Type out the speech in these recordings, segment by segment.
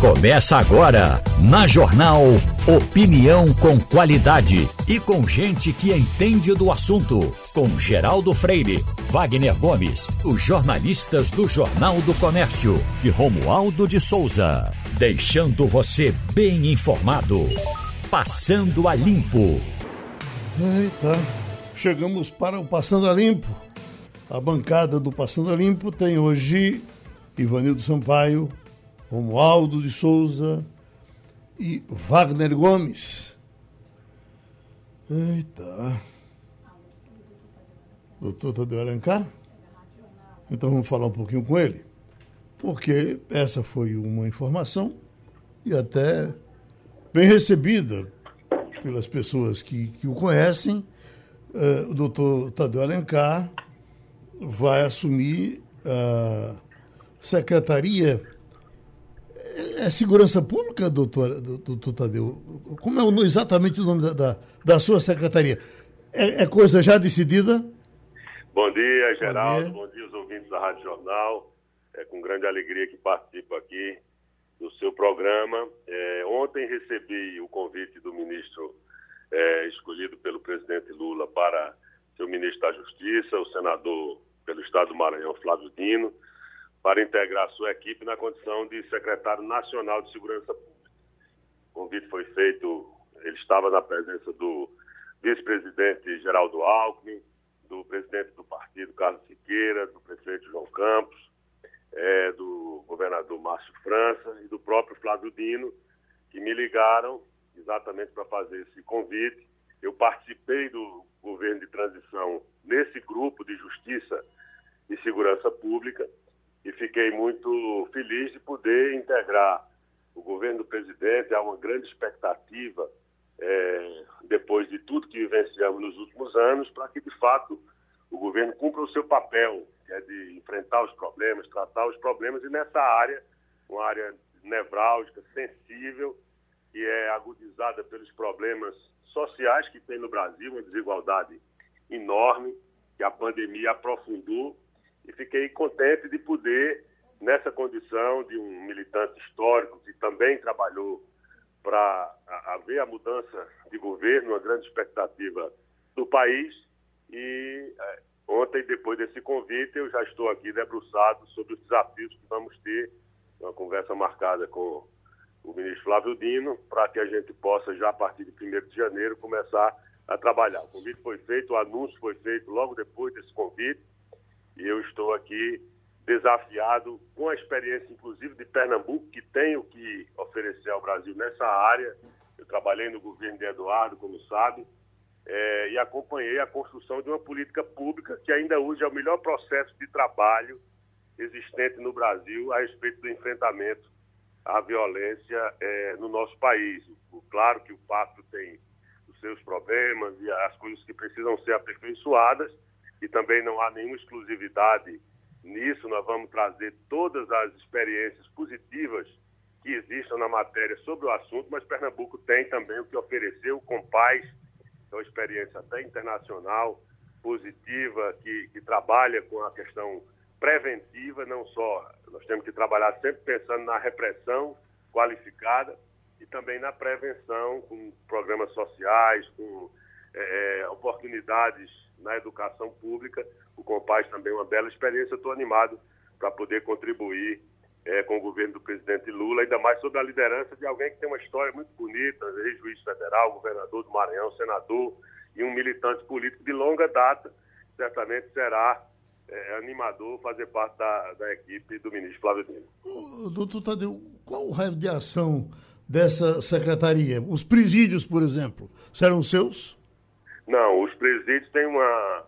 Começa agora, na Jornal Opinião com qualidade e com gente que entende do assunto. Com Geraldo Freire, Wagner Gomes, os jornalistas do Jornal do Comércio e Romualdo de Souza. Deixando você bem informado. Passando a Limpo. Eita, chegamos para o Passando a Limpo. A bancada do Passando a Limpo tem hoje Ivanildo Sampaio, Romualdo de Souza e Wagner Gomes. Eita. Doutor Tadeu Alencar? Então vamos falar um pouquinho com ele. Porque essa foi uma informação e até bem recebida pelas pessoas que, que o conhecem. Uh, o doutor Tadeu Alencar vai assumir a secretaria é Segurança Pública, doutor, doutor Tadeu? Como é exatamente o nome da, da, da sua secretaria? É, é, coisa já decidida? Bom dia, Geraldo. Bom dia. Bom dia, os ouvintes da Rádio Jornal. É com grande alegria que participo aqui do seu programa. É, ontem recebi o convite do ministro é, escolhido pelo presidente Lula para ser o ministro da Justiça, o senador pelo Estado do Maranhão, Flávio Dino para integrar sua equipe na condição de secretário nacional de segurança pública. O convite foi feito, ele estava na presença do vice-presidente Geraldo Alckmin, do presidente do partido, Carlos Siqueira, do prefeito João Campos, é, do governador Márcio França e do próprio Flávio Dino, que me ligaram exatamente para fazer esse convite. Eu participei do governo de transição nesse grupo de justiça e segurança pública e fiquei muito feliz de poder integrar o governo do presidente. Há uma grande expectativa, é, depois de tudo que vivenciamos nos últimos anos, para que, de fato, o governo cumpra o seu papel, que é de enfrentar os problemas, tratar os problemas, e nessa área, uma área nevrálgica, sensível, que é agudizada pelos problemas sociais que tem no Brasil, uma desigualdade enorme, que a pandemia aprofundou e fiquei contente de poder, nessa condição de um militante histórico que também trabalhou para haver a mudança de governo, uma grande expectativa do país. E é, ontem, depois desse convite, eu já estou aqui debruçado sobre os desafios que vamos ter, uma conversa marcada com o ministro Flávio Dino, para que a gente possa, já a partir de 1 de janeiro, começar a trabalhar. O convite foi feito, o anúncio foi feito logo depois desse convite, e eu estou aqui desafiado com a experiência, inclusive, de Pernambuco, que tem o que oferecer ao Brasil nessa área. Eu trabalhei no governo de Eduardo, como sabe, é, e acompanhei a construção de uma política pública que ainda hoje é o melhor processo de trabalho existente no Brasil a respeito do enfrentamento à violência é, no nosso país. Claro que o pacto tem os seus problemas e as coisas que precisam ser aperfeiçoadas, e também não há nenhuma exclusividade nisso. Nós vamos trazer todas as experiências positivas que existam na matéria sobre o assunto, mas Pernambuco tem também o que oferecer, o Compaz, é uma experiência até internacional, positiva, que, que trabalha com a questão preventiva, não só. Nós temos que trabalhar sempre pensando na repressão qualificada e também na prevenção, com programas sociais, com é, oportunidades na educação pública. O Compaz também é uma bela experiência. Estou animado para poder contribuir é, com o governo do presidente Lula, ainda mais sob a liderança de alguém que tem uma história muito bonita, ex-juiz federal, governador do Maranhão, senador e um militante político de longa data. Certamente será é, animador fazer parte da, da, equipe do ministro Flávio Dino. Doutor Tadeu, qual o raio de ação dessa secretaria? Os presídios, por exemplo, serão seus? Não, os presídios têm, uma,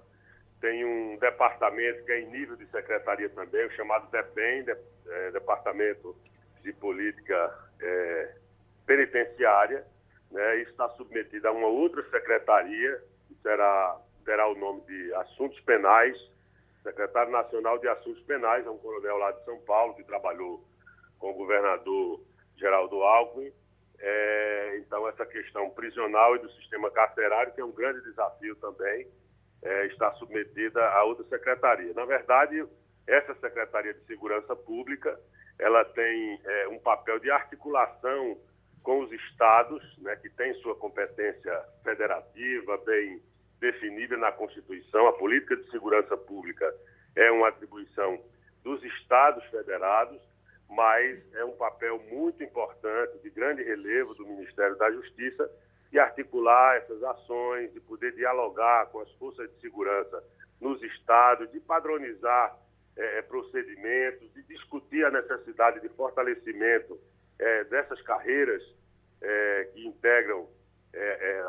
têm um departamento que é em nível de secretaria também, chamado DEPEN, de, é, Departamento de Política é, Penitenciária. Né, isso está submetido a uma outra secretaria, que será, terá o nome de Assuntos Penais, secretário nacional de Assuntos Penais, é um coronel lá de São Paulo, que trabalhou com o governador Geraldo Alckmin. É, então, essa questão prisional e do sistema carcerário, que é um grande desafio também, é, está submetida a outra secretaria. Na verdade, essa Secretaria de Segurança Pública ela tem é, um papel de articulação com os estados, né, que têm sua competência federativa bem definida na Constituição. A política de segurança pública é uma atribuição dos estados federados, mas é um papel muito importante, de grande relevo do Ministério da Justiça, de articular essas ações, de poder dialogar com as forças de segurança nos estados, de padronizar é, procedimentos, de discutir a necessidade de fortalecimento é, dessas carreiras que integram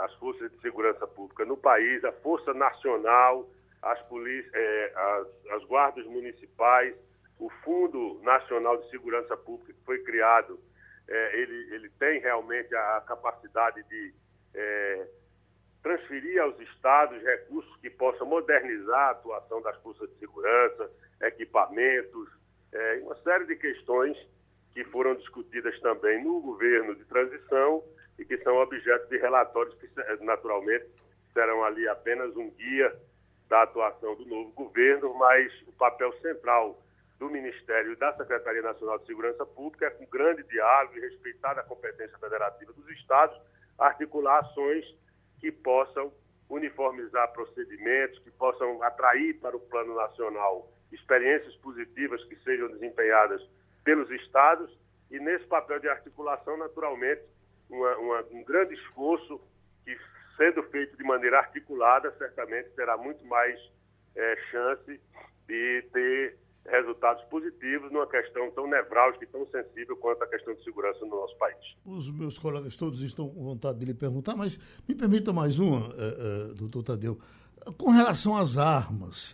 as forças de segurança pública no país, a Força Nacional, as, polícias, as, as guardas municipais, o Fundo Nacional de Segurança Pública que foi criado, ele, ele tem realmente a capacidade de transferir aos estados recursos que possam modernizar a atuação das forças de segurança, equipamentos, é, uma série de questões que foram discutidas também no governo de transição e que são objeto de relatórios que, naturalmente, serão ali apenas um guia da atuação do novo governo, mas o papel central do Ministério e da Secretaria Nacional de Segurança Pública é, com grande diálogo e respeitada a competência federativa dos estados, articular ações que possam uniformizar procedimentos, que possam atrair para o plano nacional experiências positivas que sejam desempenhadas pelos estados. E nesse papel de articulação, naturalmente, uma, uma, um grande esforço que, sendo feito de maneira articulada, certamente terá muito mais é, chance de ter resultados positivos numa questão tão nevrálgica e tão sensível quanto a questão de segurança no nosso país. Os meus colegas todos estão com vontade de lhe perguntar, mas me permita mais uma, uh, uh, doutor Tadeu. Com relação às armas,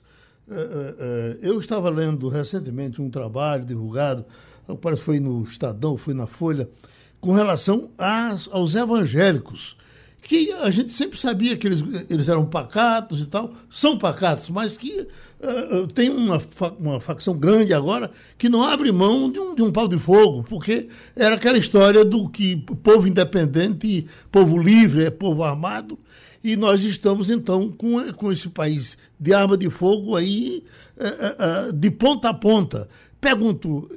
uh, eu estava lendo recentemente um trabalho divulgado, parece que foi no Estadão, foi na Folha, com relação às, aos evangélicos que a gente sempre sabia que eles, eles eram pacatos e tal, são pacatos, mas que uh, tem uma, uma facção grande agora que não abre mão de um, de um pau de fogo, porque era aquela história do que povo independente, povo livre, é povo armado, e nós estamos então com, com esse país de arma de fogo aí uh, uh, de ponta a ponta. Pergunto,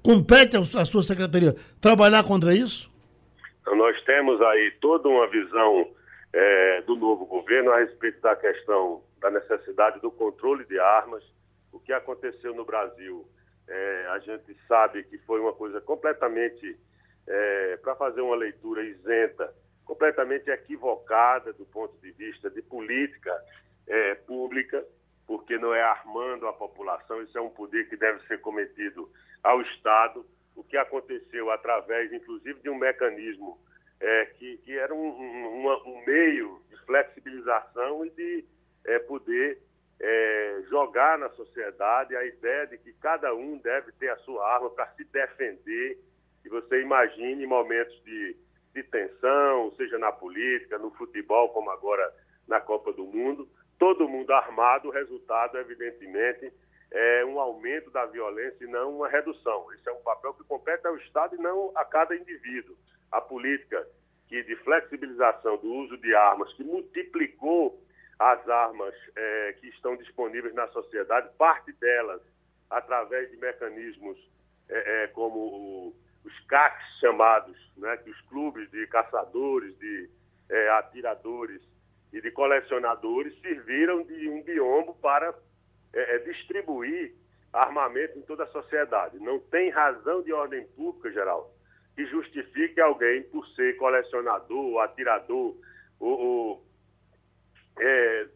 compete à sua secretaria trabalhar contra isso? Então, nós temos aí toda uma visão é, do novo governo a respeito da questão da necessidade do controle de armas. O que aconteceu no Brasil, é, a gente sabe que foi uma coisa completamente, é, para fazer uma leitura isenta, completamente equivocada do ponto de vista de política é, pública, porque não é armando a população, isso é um poder que deve ser cometido ao Estado o que aconteceu através, inclusive, de um mecanismo é, que, que, era um, um, um, meio de flexibilização e de é, poder é, jogar na sociedade a ideia de que cada um deve ter a sua arma para se defender. E você imagine momentos de, de tensão, seja na política, no futebol, como agora na Copa do Mundo, todo mundo armado, o resultado, evidentemente, é, um aumento da violência e não uma redução. Esse é um papel que compete ao Estado e não a cada indivíduo. A política que de flexibilização do uso de armas, que multiplicou as armas é, que estão disponíveis na sociedade, parte delas através de mecanismos é, é como o, os CACs chamados, né, que os clubes de caçadores, de é, atiradores e de colecionadores serviram de um biombo para é, é, distribuir armamento em toda a sociedade. Não tem razão de ordem pública, geral, que justifique alguém por ser colecionador, atirador, ou, ou é,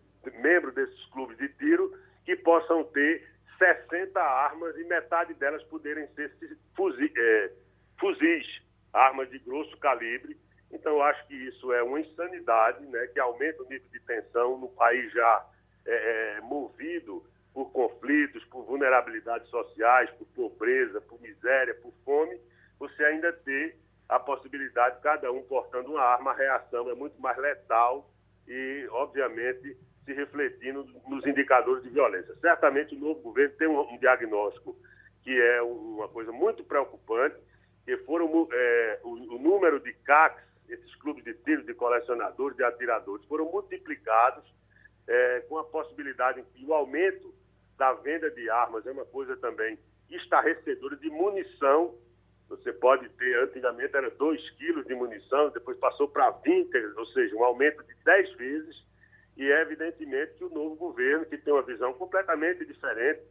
membro desses clubes de tiro, que possam ter 60 armas e metade delas poderem ser fuzis, é, fuzis armas de grosso calibre. Então, eu acho que isso é uma insanidade, né, que aumenta o nível de tensão no país já é, é movido por conflitos, por vulnerabilidades sociais, por pobreza, por miséria, por fome, você ainda ter a possibilidade de cada um portando uma arma, a reação é muito mais letal e, obviamente, se refletindo nos indicadores de violência. Certamente o novo governo tem um, um diagnóstico que é uma coisa muito preocupante, que foram é, o, o, número de CACs, esses clubes de tiro, de colecionadores, de atiradores, foram multiplicados é, com a possibilidade e o aumento da venda de armas é uma coisa também estarrecedora de munição. Você pode ter, antigamente era 2 quilos de munição, depois passou para 20, ou seja, um aumento de 10 vezes. E é evidentemente que o novo governo, que tem uma visão completamente diferente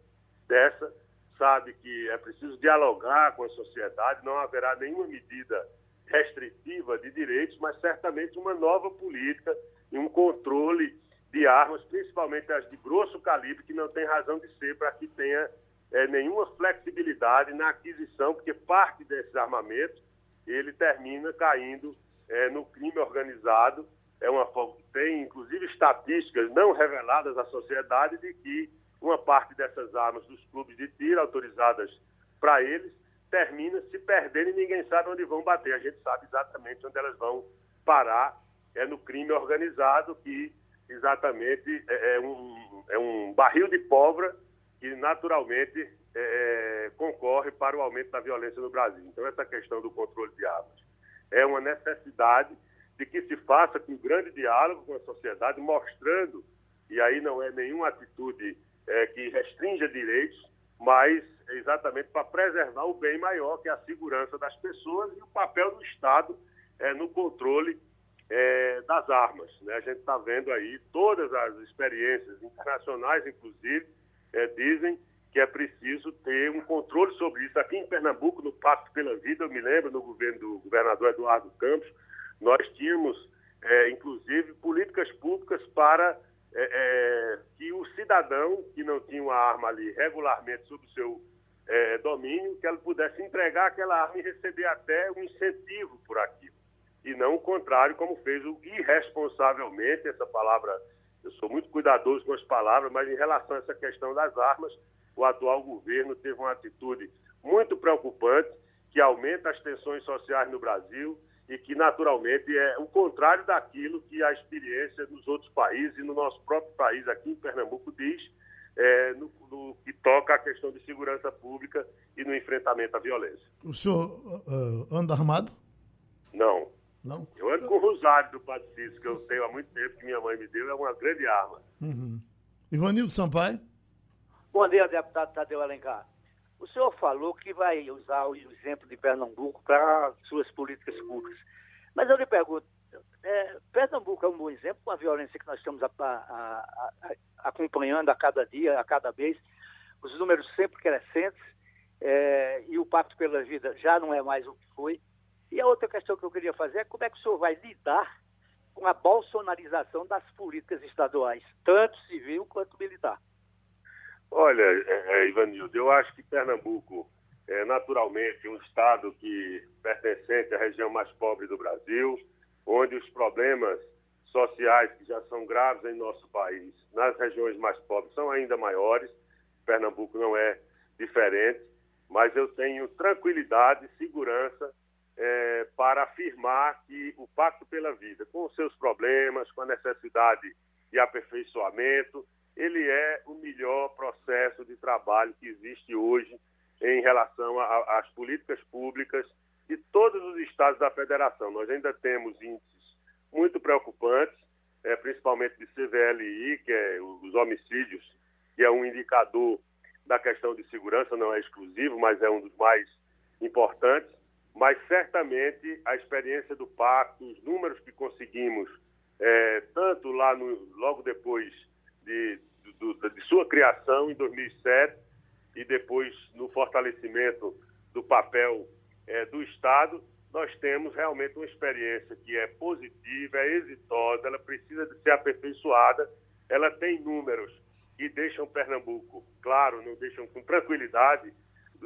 dessa, sabe que é preciso dialogar com a sociedade, não haverá nenhuma medida restritiva de direitos, mas certamente uma nova política e um controle de armas, principalmente as de grosso calibre, que não tem razão de ser para que tenha é, nenhuma flexibilidade na aquisição, porque parte desses armamentos ele termina caindo é, no crime organizado. É uma tem inclusive estatísticas não reveladas à sociedade de que uma parte dessas armas dos clubes de tiro autorizadas para eles termina se perdendo e ninguém sabe onde vão bater. A gente sabe exatamente onde elas vão parar. É no crime organizado que exatamente é, é um, é um barril de pólvora que naturalmente é, é, concorre para o aumento da violência no Brasil. Então, essa questão do controle de armas é uma necessidade de que se faça com um grande diálogo com a sociedade, mostrando, e aí não é nenhuma atitude é, que restrinja direitos, mas é exatamente para preservar o bem maior, que é a segurança das pessoas e o papel do Estado é, no controle é, das armas. Né? A gente está vendo aí todas as experiências internacionais, inclusive, é, dizem que é preciso ter um controle sobre isso. Aqui em Pernambuco, no Pacto pela Vida, eu me lembro, no governo do governador Eduardo Campos, nós tínhamos, é, inclusive, políticas públicas para é, é, que o cidadão que não tinha uma arma ali regularmente sob o seu é, domínio, que ela pudesse entregar aquela arma e receber até um incentivo por aquilo. E não o contrário, como fez o irresponsavelmente, essa palavra, eu sou muito cuidadoso com as palavras, mas em relação a essa questão das armas, o atual governo teve uma atitude muito preocupante, que aumenta as tensões sociais no Brasil, e que naturalmente é o contrário daquilo que a experiência nos outros países e no nosso próprio país aqui em Pernambuco diz é, no, no, que toca a questão de segurança pública e no enfrentamento à violência. O senhor uh, anda armado? Não. Não? Eu ando com o rosário do Padre Cícero, que eu tenho há muito tempo, que minha mãe me deu, é uma grande arma. Uhum. Ivanildo Sampaio? Bom dia, deputado Tadeu Alencar. O senhor falou que vai usar o exemplo de Pernambuco para suas políticas públicas. Mas eu lhe pergunto, é, Pernambuco é um bom exemplo com a violência que nós estamos a, a, a, acompanhando a cada dia, a cada vez, os números sempre crescentes, é, e o Pacto pela Vida já não é mais o que foi. E a outra questão que eu queria fazer é como é que o senhor vai lidar com a bolsonarização das políticas estaduais, tanto civil quanto militar. Olha, é, é, Ivanildo, eu acho que Pernambuco é naturalmente um estado que pertencente à região mais pobre do Brasil, onde os problemas sociais que já são graves em nosso país, nas regiões mais pobres, são ainda maiores. Pernambuco não é diferente, mas eu tenho tranquilidade e segurança é, para afirmar que o Pacto pela Vida, com os seus problemas, com a necessidade de aperfeiçoamento, ele é o melhor processo de trabalho que existe hoje em relação às políticas públicas de todos os estados da federação. Nós ainda temos índices muito preocupantes, é, principalmente de CVLI, que é os homicídios, que é um indicador da questão de segurança, não é exclusivo, mas é um dos mais importantes. Mas certamente a experiência do pacto, os números que conseguimos, é, tanto lá no, logo depois de, do, de sua criação em 2007 e depois no fortalecimento do papel é, do Estado, nós temos realmente uma experiência que é positiva, é exitosa, ela precisa de ser aperfeiçoada, ela tem números que deixam Pernambuco, claro, não deixam com tranquilidade,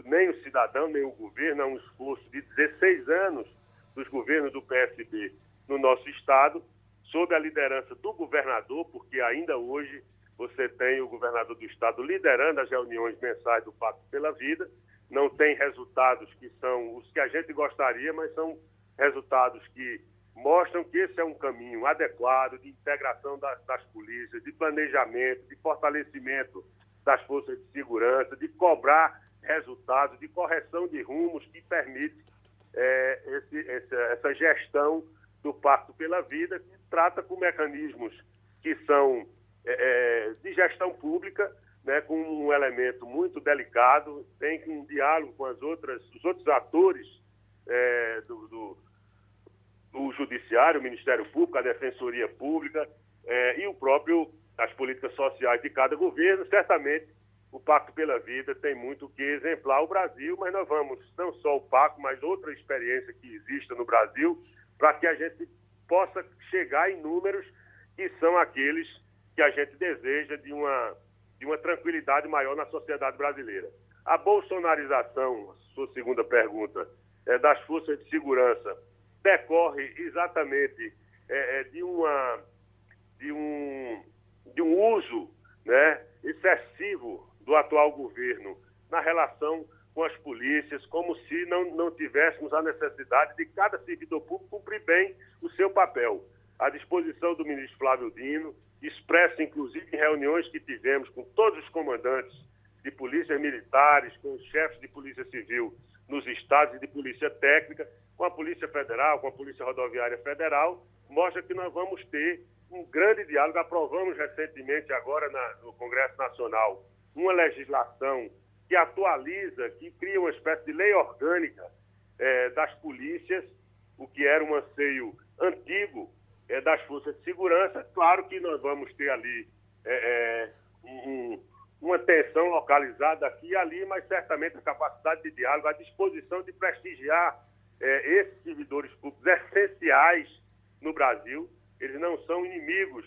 nem o cidadão, nem o governo, é um esforço de 16 anos dos governos do PSB no nosso Estado, sob a liderança do governador, porque ainda hoje você tem o governador do estado liderando as reuniões mensais do Pacto pela Vida, não tem resultados que são os que a gente gostaria, mas são resultados que mostram que esse é um caminho adequado de integração das, das polícias, de planejamento, de fortalecimento das forças de segurança, de cobrar resultados, de correção de rumos que permite é, esse, essa, essa gestão do Pacto pela Vida, que trata com mecanismos que são é, é, de gestão pública, né, com um elemento muito delicado, tem um diálogo com as outras, os outros atores é, do, do, do, Judiciário, o Ministério Público, a Defensoria Pública é, e o próprio, as políticas sociais de cada governo. Certamente, o Pacto pela Vida tem muito que exemplar o Brasil, mas nós vamos, não só o Pacto, mas outra experiência que exista no Brasil, para que a gente possa chegar em números que são aqueles que a gente deseja de uma de uma tranquilidade maior na sociedade brasileira. A bolsonarização, sua segunda pergunta, é, das forças de segurança decorre exatamente é, é, de, uma, de, um, de um uso né, excessivo do atual governo na relação com as polícias, como se não, não tivéssemos a necessidade de cada servidor público cumprir bem o seu papel. À disposição do ministro Flávio Dino, expressa inclusive em reuniões que tivemos com todos os comandantes de polícias militares, com os chefes de polícia civil nos estados e de polícia técnica, com a Polícia Federal, com a Polícia Rodoviária Federal, mostra que nós vamos ter um grande diálogo. Aprovamos recentemente, agora na, no Congresso Nacional, uma legislação que atualiza, que cria uma espécie de lei orgânica eh, das polícias, o que era um anseio antigo é, das forças de segurança. Claro que nós vamos ter ali é, é, um, uma tensão localizada aqui e ali, mas certamente a capacidade de diálogo, a disposição de prestigiar é, esses servidores públicos essenciais no Brasil. Eles não são inimigos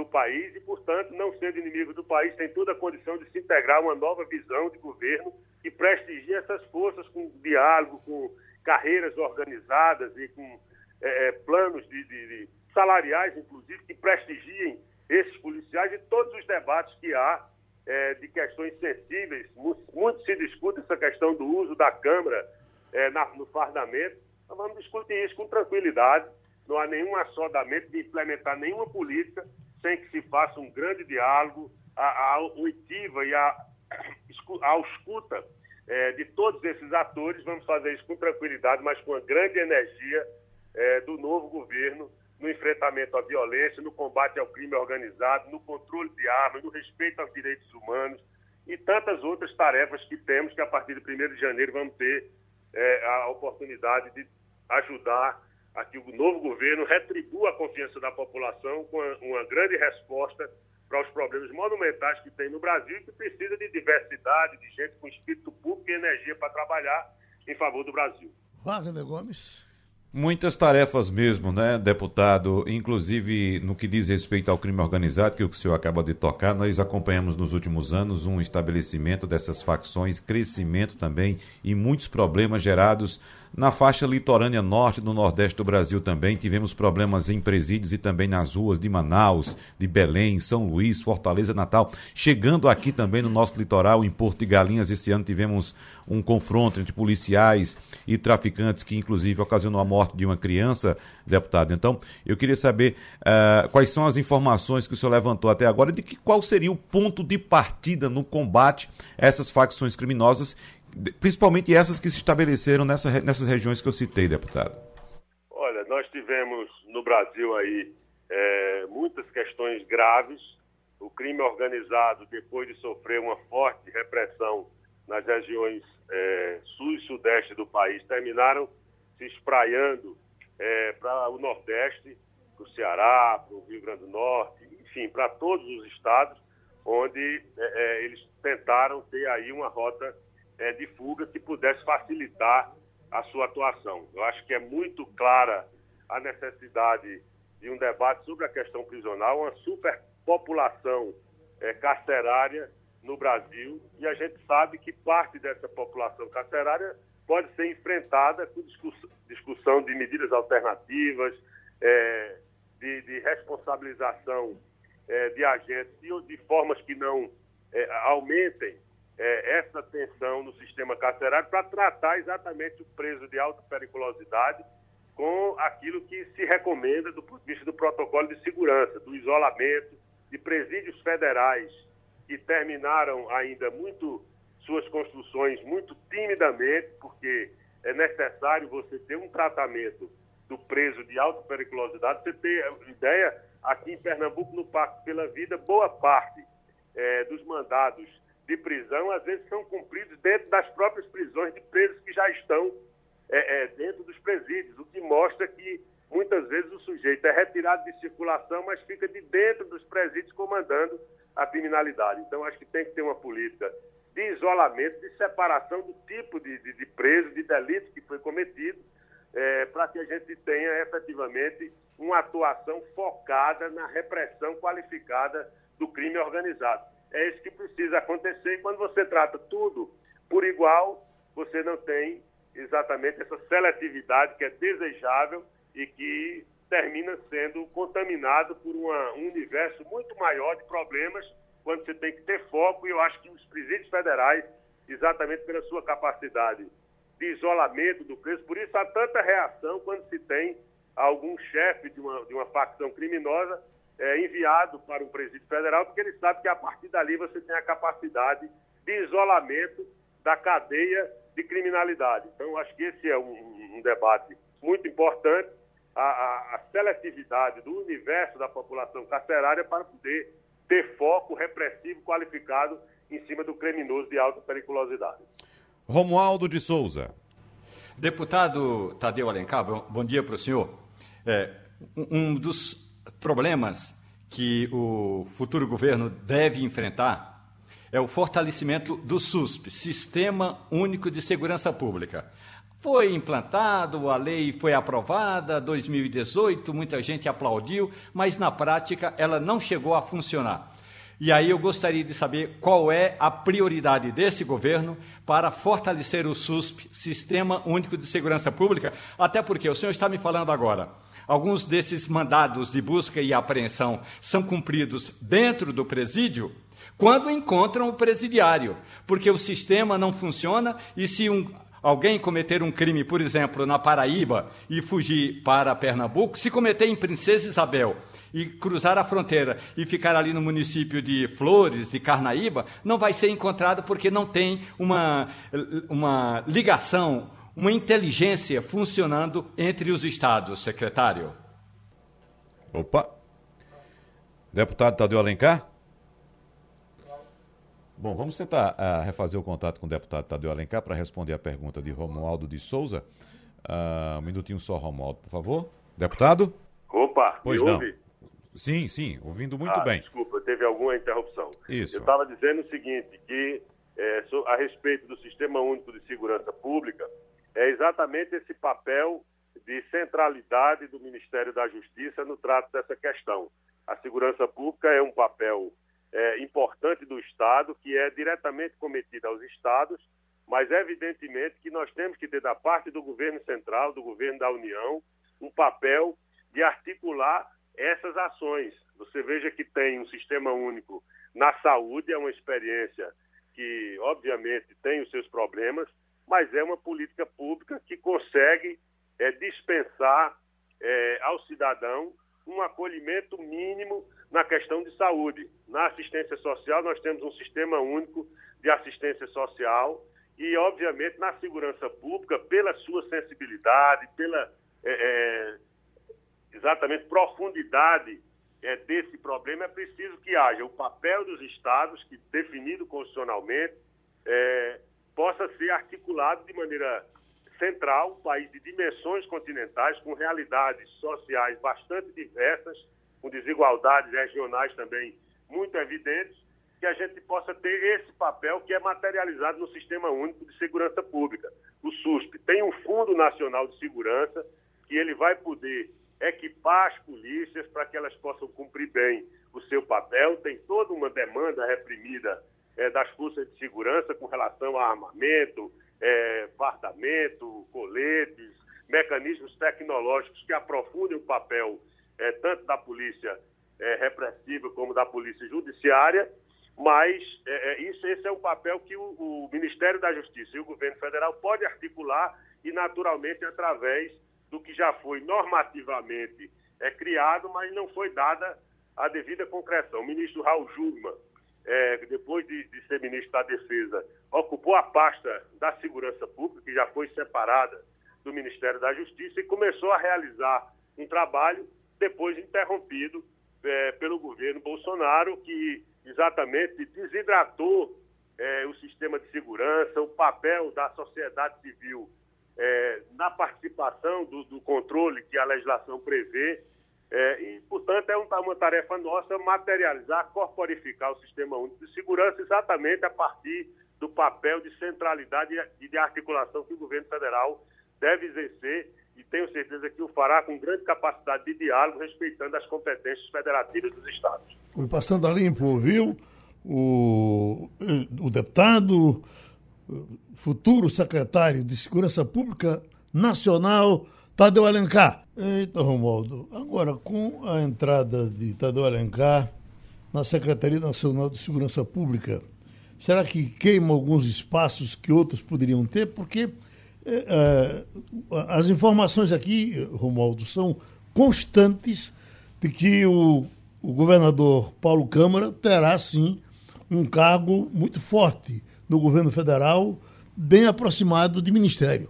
do país e, portanto, não sendo inimigos do país, tem toda a condição de se integrar uma nova visão de governo que prestigie essas forças com diálogo, com carreiras organizadas e com é, é planos de, de, de salariais, inclusive, que prestigiem esses policiais e todos os debates que há é, de questões sensíveis. Muito, muito, se discute essa questão do uso da Câmara é, na, no fardamento. Nós vamos discutir isso com tranquilidade. Não há nenhum assodamento de implementar nenhuma política faça um grande diálogo, a, a oitiva e a, a escuta é, de todos esses atores. Vamos fazer isso com tranquilidade, mas com a grande energia é, do novo governo no enfrentamento à violência, no combate ao crime organizado, no controle de armas, no respeito aos direitos humanos e tantas outras tarefas que temos que a partir de 1 de janeiro vamos ter é, a oportunidade de ajudar a que o novo governo retribua a confiança da população com uma grande resposta para os problemas monumentais que tem no Brasil e que precisa de diversidade, de gente com espírito público e energia para trabalhar em favor do Brasil. Wagner Gomes. Muitas tarefas mesmo, né, deputado? Inclusive no que diz respeito ao crime organizado, que o senhor acaba de tocar, nós acompanhamos nos últimos anos um estabelecimento dessas facções, crescimento também e muitos problemas gerados na faixa litorânea norte do nordeste do Brasil também tivemos problemas em presídios e também nas ruas de Manaus, de Belém, São Luís, Fortaleza, Natal. Chegando aqui também no nosso litoral, em Porto de Galinhas, esse ano tivemos um confronto entre policiais e traficantes que inclusive ocasionou a morte de uma criança, deputado. Então, eu queria saber uh, quais são as informações que o senhor levantou até agora de que qual seria o ponto de partida no combate a essas facções criminosas principalmente essas que se estabeleceram nessa, nessas regiões que eu citei, deputado? Olha, nós tivemos no Brasil aí é, muitas questões graves. O crime organizado, depois de sofrer uma forte repressão nas regiões é, sul e sudeste do país, terminaram se espraiando é, para o Nordeste, para o Ceará, para o Rio Grande do Norte, enfim, para todos os estados, onde é, é, eles tentaram ter aí uma rota é, de fuga que pudesse facilitar a sua atuação. Eu acho que é muito clara a necessidade de um debate sobre a questão prisional, uma superpopulação é, carcerária no Brasil, e a gente sabe que parte dessa população carcerária pode ser enfrentada com discussão de medidas alternativas, é, de, de, responsabilização é, de agentes de, de formas que não é, aumentem é, essa tensão no sistema carcerário para tratar exatamente o preso de alta periculosidade com aquilo que se recomenda do ponto de vista do protocolo de segurança, do isolamento, de presídios federais que terminaram ainda muito suas construções muito timidamente, porque é necessário você ter um tratamento do preso de alta periculosidade. Você tem ideia, aqui em Pernambuco, no Pacto pela Vida, boa parte é, dos mandados de prisão, às vezes são cumpridos dentro das próprias prisões de presos que já estão é, é, dentro dos presídios, o que mostra que muitas vezes o sujeito é retirado de circulação, mas fica de dentro dos presídios comandando a criminalidade. Então, acho que tem que ter uma política de isolamento, de separação do tipo de, de, de preso, de delito que foi cometido, é, para que a gente tenha efetivamente uma atuação focada na repressão qualificada do crime organizado. É isso que precisa acontecer. E quando você trata tudo por igual, você não tem exatamente essa seletividade que é desejável e que termina sendo contaminado por uma, um universo muito maior de problemas quando você tem que ter foco, e eu acho que os presídios federais, exatamente pela sua capacidade de isolamento do preso, por isso há tanta reação quando se tem algum chefe de uma, de uma facção criminosa é, enviado para um presídio federal, porque ele sabe que a partir dali você tem a capacidade de isolamento da cadeia de criminalidade. Então, acho que esse é um, um debate muito importante, a, a, a seletividade do universo da população carcerária para poder ter foco repressivo qualificado em cima do criminoso de alta periculosidade. Romualdo de Souza. Deputado Tadeu Alencar, bom dia para o senhor. É, um dos problemas que o futuro governo deve enfrentar é o fortalecimento do SUSP, Sistema Único de Segurança Pública. Foi implantado, a lei foi aprovada, 2018, muita gente aplaudiu, mas na prática ela não chegou a funcionar. E aí eu gostaria de saber qual é a prioridade desse governo para fortalecer o SUSP, Sistema Único de Segurança Pública, até porque o senhor está me falando agora. Alguns desses mandados de busca e apreensão são cumpridos dentro do presídio quando encontram o presidiário, porque o sistema não funciona e se um alguém cometer um crime, por exemplo, na Paraíba e fugir para Pernambuco, se cometer em Princesa Isabel e cruzar a fronteira e ficar ali no município de Flores, de Carnaíba, não vai ser encontrado porque não tem uma, uma ligação, uma inteligência funcionando entre os estados, secretário. Opa! Deputado Tadeu Alencar? Bom, vamos tentar uh, refazer o contato com o deputado Tadeu Alencar para responder a pergunta de Romualdo de Souza. Uh, um minutinho só, Romualdo, por favor. Deputado? Opa, pois não. Ouve? Sim, sim, ouvindo muito ah, bem. Desculpa, teve alguma interrupção. Isso. Eu estava dizendo o seguinte, que é, a respeito do Sistema Único de Segurança Pública, é exatamente esse papel de centralidade do Ministério da Justiça no trato dessa questão. A segurança pública é um papel é, importante do Estado, que é diretamente cometido aos Estados, mas evidentemente que nós temos que ter da parte do governo central, do governo da União, um papel de articular essas ações. Você veja que tem um sistema único na saúde, é uma experiência que, obviamente, tem os seus problemas, mas é uma política pública que consegue é, dispensar é, ao cidadão um acolhimento mínimo na questão de saúde. Na assistência social, nós temos um sistema único de assistência social e, obviamente, na segurança pública, pela sua sensibilidade, pela é, é, exatamente profundidade é, desse problema, é preciso que haja o papel dos estados, que definido constitucionalmente, é, possa ser articulado de maneira central, um país de dimensões continentais, com realidades sociais bastante diversas, com desigualdades regionais também muito evidentes, que a gente possa ter esse papel que é materializado no Sistema Único de Segurança Pública, o SUSP. Tem um Fundo Nacional de Segurança que ele vai poder equipar as polícias para que elas possam cumprir bem o seu papel. Tem toda uma demanda reprimida é, das forças de segurança com relação a armamento, é, fardamento, coletes, mecanismos tecnológicos que aprofundem o papel é, tanto da polícia é, repressiva como da polícia judiciária, mas é, é, isso, esse é o papel que o, o, Ministério da Justiça e o governo federal pode articular e, naturalmente, através do que já foi normativamente é, criado, mas não foi dada a devida concreção. O ministro Raul Jugman, é, depois de, de, ser ministro da Defesa, ocupou a pasta da Segurança Pública, que já foi separada do Ministério da Justiça, e começou a realizar um trabalho depois interrompido é, pelo governo Bolsonaro, que exatamente desidratou é, o sistema de segurança, o papel da sociedade civil é, na participação do, do, controle que a legislação prevê. É, e, portanto, é uma tarefa nossa materializar, corporificar o sistema único de segurança exatamente a partir do papel de centralidade e de articulação que o governo federal deve exercer e tenho certeza que o fará com grande capacidade de diálogo, respeitando as competências federativas dos estados. O Passando a Limpo ouviu o, o deputado, futuro secretário de Segurança Pública Nacional, Tadeu Alencar. Eita, Romualdo, agora com a entrada de Tadeu Alencar na Secretaria Nacional de Segurança Pública, será que queima alguns espaços que outros poderiam ter? Porque é, é, as informações aqui, Romualdo, são constantes de que o, o governador Paulo Câmara terá, sim, um cargo muito forte no governo federal, bem aproximado de ministério.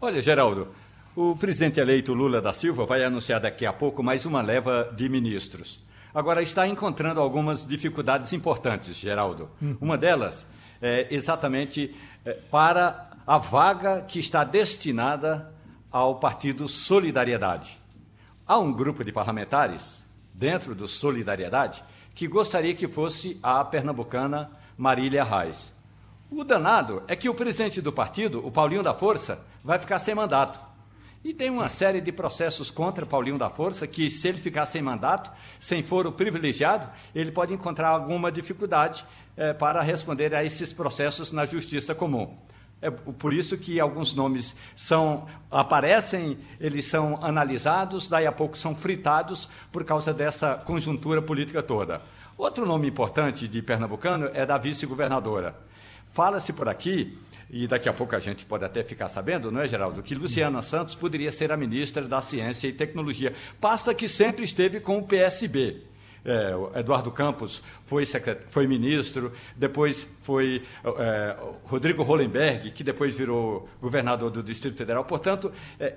Olha, Geraldo, o presidente eleito Lula da Silva vai anunciar daqui a pouco mais uma leva de ministros. Agora, está encontrando algumas dificuldades importantes, Geraldo. Uhum. Uma delas é exatamente é, para a vaga que está destinada ao Partido Solidariedade. Há um grupo de parlamentares, dentro do Solidariedade, que gostaria que fosse a pernambucana Marília Reis. O danado é que o presidente do partido, o Paulinho da Força, vai ficar sem mandato. E tem uma série de processos contra Paulinho da Força que, se ele ficar sem mandato, sem foro privilegiado, ele pode encontrar alguma dificuldade é, para responder a esses processos na justiça comum. É por isso que alguns nomes são aparecem, eles são analisados, daí a pouco são fritados por causa dessa conjuntura política toda. Outro nome importante de pernambucano é da vice-governadora. Fala-se por aqui, e daqui a pouco a gente pode até ficar sabendo, não é, Geraldo, que Luciana Santos poderia ser a ministra da Ciência e Tecnologia, pasta que sempre esteve com o PSB. É, Eduardo Campos foi, foi ministro, depois foi é, Rodrigo Hollenberg, que depois virou governador do Distrito Federal. Portanto, é,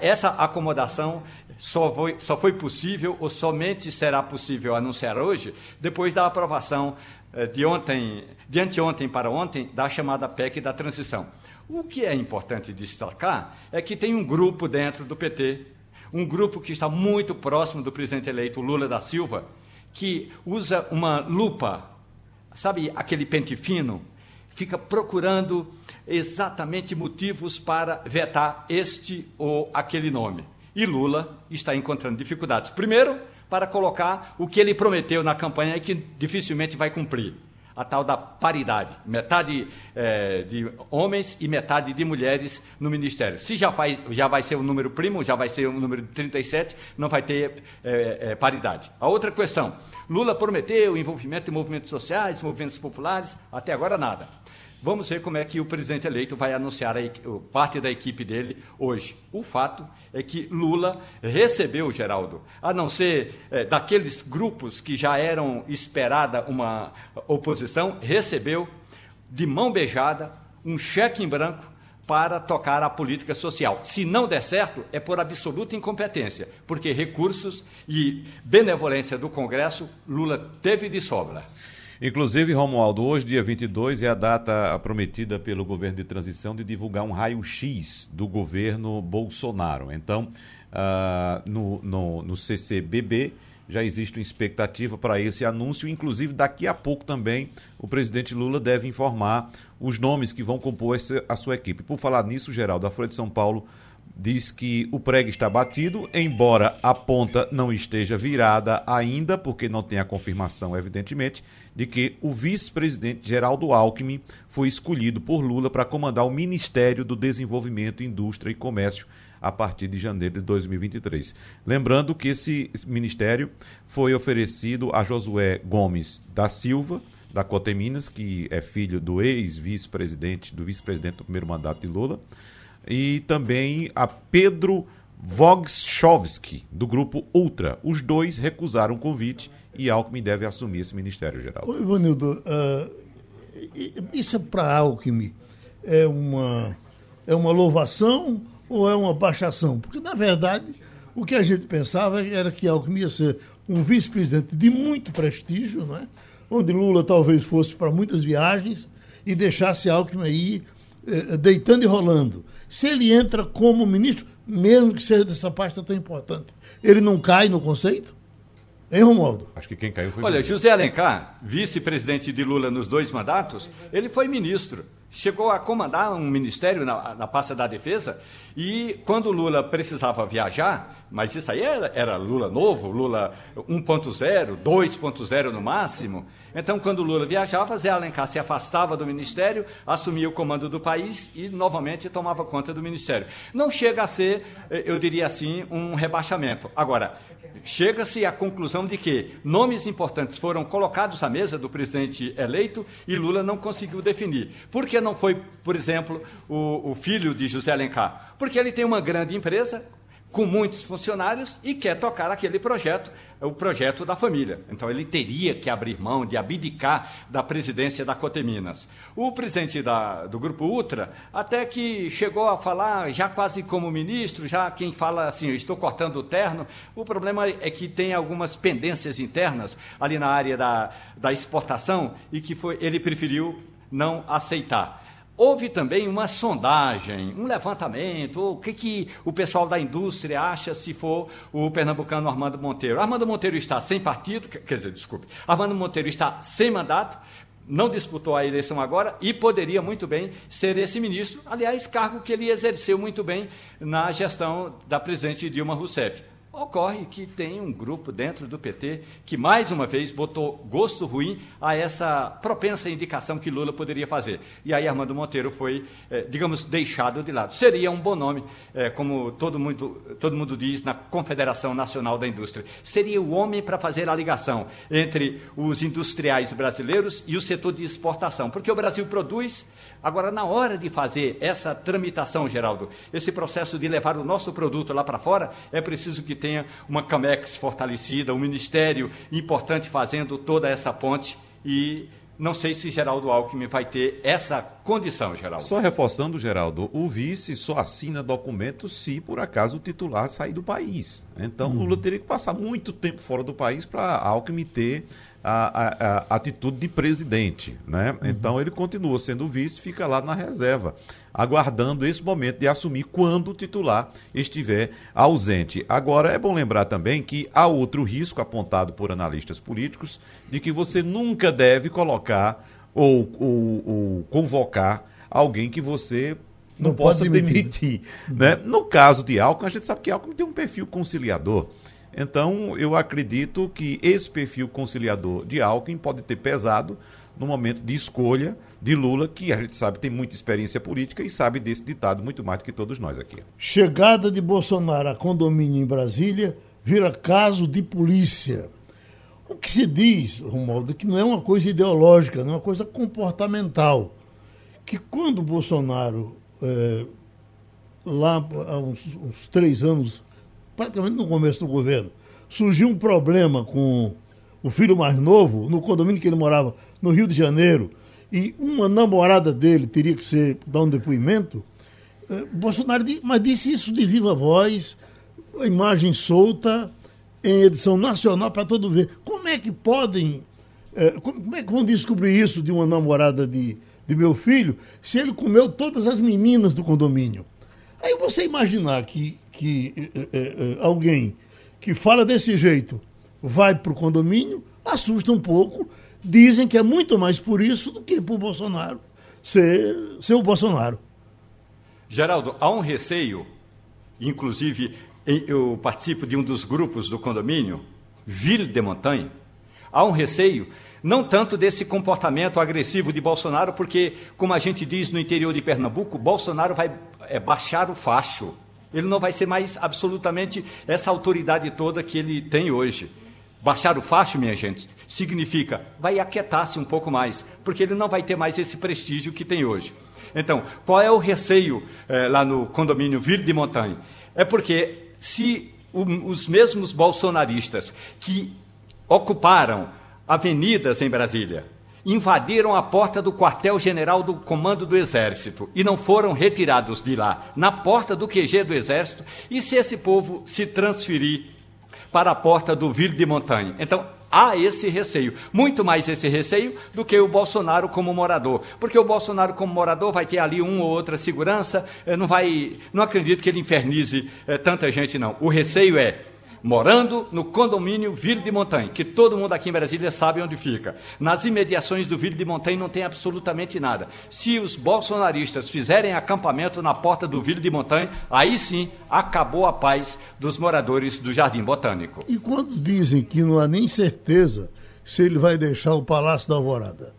essa acomodação só foi, só foi possível ou somente será possível anunciar hoje depois da aprovação é, de ontem, de anteontem para ontem, da chamada PEC da transição. O que é importante destacar é que tem um grupo dentro do PT um grupo que está muito próximo do presidente eleito Lula da Silva, que usa uma lupa, sabe aquele pente fino, fica procurando exatamente motivos para vetar este ou aquele nome. E Lula está encontrando dificuldades. Primeiro, para colocar o que ele prometeu na campanha e que dificilmente vai cumprir a tal da paridade, metade é, de homens e metade de mulheres no ministério. Se já, faz, já vai ser um número primo, já vai ser um número de 37, não vai ter é, é, paridade. A outra questão, Lula prometeu envolvimento em movimentos sociais, movimentos populares, até agora nada. Vamos ver como é que o presidente eleito vai anunciar a, parte da equipe dele hoje. O fato é que Lula recebeu, Geraldo, a não ser é, daqueles grupos que já eram esperada uma oposição, recebeu de mão beijada um cheque em branco para tocar a política social. Se não der certo, é por absoluta incompetência, porque recursos e benevolência do Congresso Lula teve de sobra. Inclusive, Romualdo, hoje, dia 22, é a data prometida pelo governo de transição de divulgar um raio-x do governo Bolsonaro. Então, uh, no, no, no CCBB já existe uma expectativa para esse anúncio, inclusive daqui a pouco também o presidente Lula deve informar os nomes que vão compor essa, a sua equipe. Por falar nisso, Geraldo, a Folha de São Paulo diz que o prego está batido, embora a ponta não esteja virada ainda, porque não tem a confirmação, evidentemente, de que o vice-presidente Geraldo Alckmin foi escolhido por Lula para comandar o Ministério do Desenvolvimento, Indústria e Comércio a partir de janeiro de 2023. Lembrando que esse ministério foi oferecido a Josué Gomes da Silva, da Coteminas, que é filho do ex-vice-presidente, do vice-presidente do primeiro mandato de Lula, e também a Pedro Vogschowski, do grupo Ultra. Os dois recusaram o convite e Alckmin deve assumir esse ministério geral. Ô, Ivanildo, uh, isso é para Alckmin é uma, é uma louvação ou é uma baixação? Porque, na verdade, o que a gente pensava era que Alckmin ia ser um vice-presidente de muito prestígio, não é? onde Lula talvez fosse para muitas viagens e deixasse Alckmin aí eh, deitando e rolando. Se ele entra como ministro, mesmo que seja dessa pasta tão importante, ele não cai no conceito? Hein, Romualdo? Acho que quem caiu foi. Olha, José Alencar, vice-presidente de Lula nos dois mandatos, ele foi ministro chegou a comandar um ministério na, na pasta da defesa e quando Lula precisava viajar, mas isso aí era, era Lula novo, Lula 1.0, 2.0 no máximo. Então, quando Lula viajava, Zé Alencar se afastava do ministério, assumia o comando do país e novamente tomava conta do ministério. Não chega a ser, eh, eu diria assim, um rebaixamento. Agora, chega-se à conclusão de que nomes importantes foram colocados à mesa do presidente eleito e Lula não conseguiu definir. Por que não foi, por exemplo, o, o filho de José Alencar? Porque ele tem uma grande empresa, com muitos funcionários e quer tocar aquele projeto, o projeto da família. Então ele teria que abrir mão de abdicar da presidência da Coteminas. O presidente da, do Grupo Ultra até que chegou a falar, já quase como ministro, já quem fala assim, estou cortando o terno. O problema é que tem algumas pendências internas ali na área da, da exportação e que foi, ele preferiu não aceitar. Houve também uma sondagem, um levantamento, o que, que o pessoal da indústria acha se for o pernambucano Armando Monteiro. Armando Monteiro está sem partido, quer dizer, desculpe, Armando Monteiro está sem mandato, não disputou a eleição agora e poderia muito bem ser esse ministro, aliás, cargo que ele exerceu muito bem na gestão da presidente Dilma Rousseff. Ocorre que tem um grupo dentro do PT que, mais uma vez, botou gosto ruim a essa propensa indicação que Lula poderia fazer. E aí Armando Monteiro foi, eh, digamos, deixado de lado. Seria um bom nome, eh, como todo mundo, todo mundo diz, na Confederação Nacional da Indústria. Seria o homem para fazer a ligação entre os industriais brasileiros e o setor de exportação. Porque o Brasil produz Agora, na hora de fazer essa tramitação, Geraldo, esse processo de levar o nosso produto lá para fora, é preciso que tenha uma CAMEX fortalecida, um ministério importante fazendo toda essa ponte e não sei se Geraldo Alckmin vai ter essa condição, Geraldo. Só reforçando, Geraldo, o vice só assina documento se por acaso o titular sair do país. Então, hum. Lula teria que passar muito tempo fora do país para Alckmin ter a, a, a, atitude de presidente, né? Uhum. Então ele continua sendo vice, fica lá na reserva, aguardando esse momento de assumir quando o titular estiver ausente. Agora é bom lembrar também que há outro risco apontado por analistas políticos de que você nunca deve colocar ou, ou, ou convocar alguém que você não, não possa demitir, demitir né? No caso de Alckmin, a gente sabe que Alckmin tem um perfil conciliador. Então, eu acredito que esse perfil conciliador de Alckmin pode ter pesado no momento de escolha de Lula, que a gente sabe tem muita experiência política e sabe desse ditado muito mais do que todos nós aqui. Chegada de Bolsonaro a condomínio em Brasília vira caso de polícia. O que se diz, Romualdo, que não é uma coisa ideológica, não é uma coisa comportamental. Que quando Bolsonaro, é, lá há uns, uns três anos, praticamente no começo do governo, surgiu um problema com o filho mais novo, no condomínio que ele morava, no Rio de Janeiro, e uma namorada dele teria que ser dar um depoimento, eh, Bolsonaro mas disse isso de viva voz, imagem solta, em edição nacional para todo ver. Como é que podem, eh, como é que vão descobrir isso de uma namorada de, de meu filho, se ele comeu todas as meninas do condomínio? Aí você imaginar que, que é, é, alguém que fala desse jeito vai para o condomínio, assusta um pouco. Dizem que é muito mais por isso do que por Bolsonaro ser, ser o Bolsonaro. Geraldo, há um receio, inclusive eu participo de um dos grupos do condomínio, Ville de Montanha, há um receio não tanto desse comportamento agressivo de Bolsonaro, porque, como a gente diz no interior de Pernambuco, Bolsonaro vai é, baixar o facho. Ele não vai ser mais absolutamente essa autoridade toda que ele tem hoje. Baixar o facho, minha gente, significa vai aquietar-se um pouco mais, porque ele não vai ter mais esse prestígio que tem hoje. Então, qual é o receio é, lá no condomínio Ville de Montanha? É porque se o, os mesmos bolsonaristas que ocuparam avenidas em Brasília, invadiram a porta do quartel-general do Comando do Exército e não foram retirados de lá, na porta do QG do Exército, e se esse povo se transferir para a porta do Ville de Montanha. Então, há esse receio, muito mais esse receio do que o Bolsonaro como morador, porque o Bolsonaro como morador vai ter ali uma ou outra segurança, eh, não vai, não acredito que ele infernize é, tanta gente não. O receio é morando no condomínio Ville de Montanha, que todo mundo aqui em Brasília sabe onde fica. Nas imediações do Ville de Montanha não tem absolutamente nada. Se os bolsonaristas fizerem acampamento na porta do Ville de Montanha, aí sim acabou a paz dos moradores do Jardim Botânico. E quantos dizem que não há nem certeza se ele vai deixar o Palácio da Alvorada?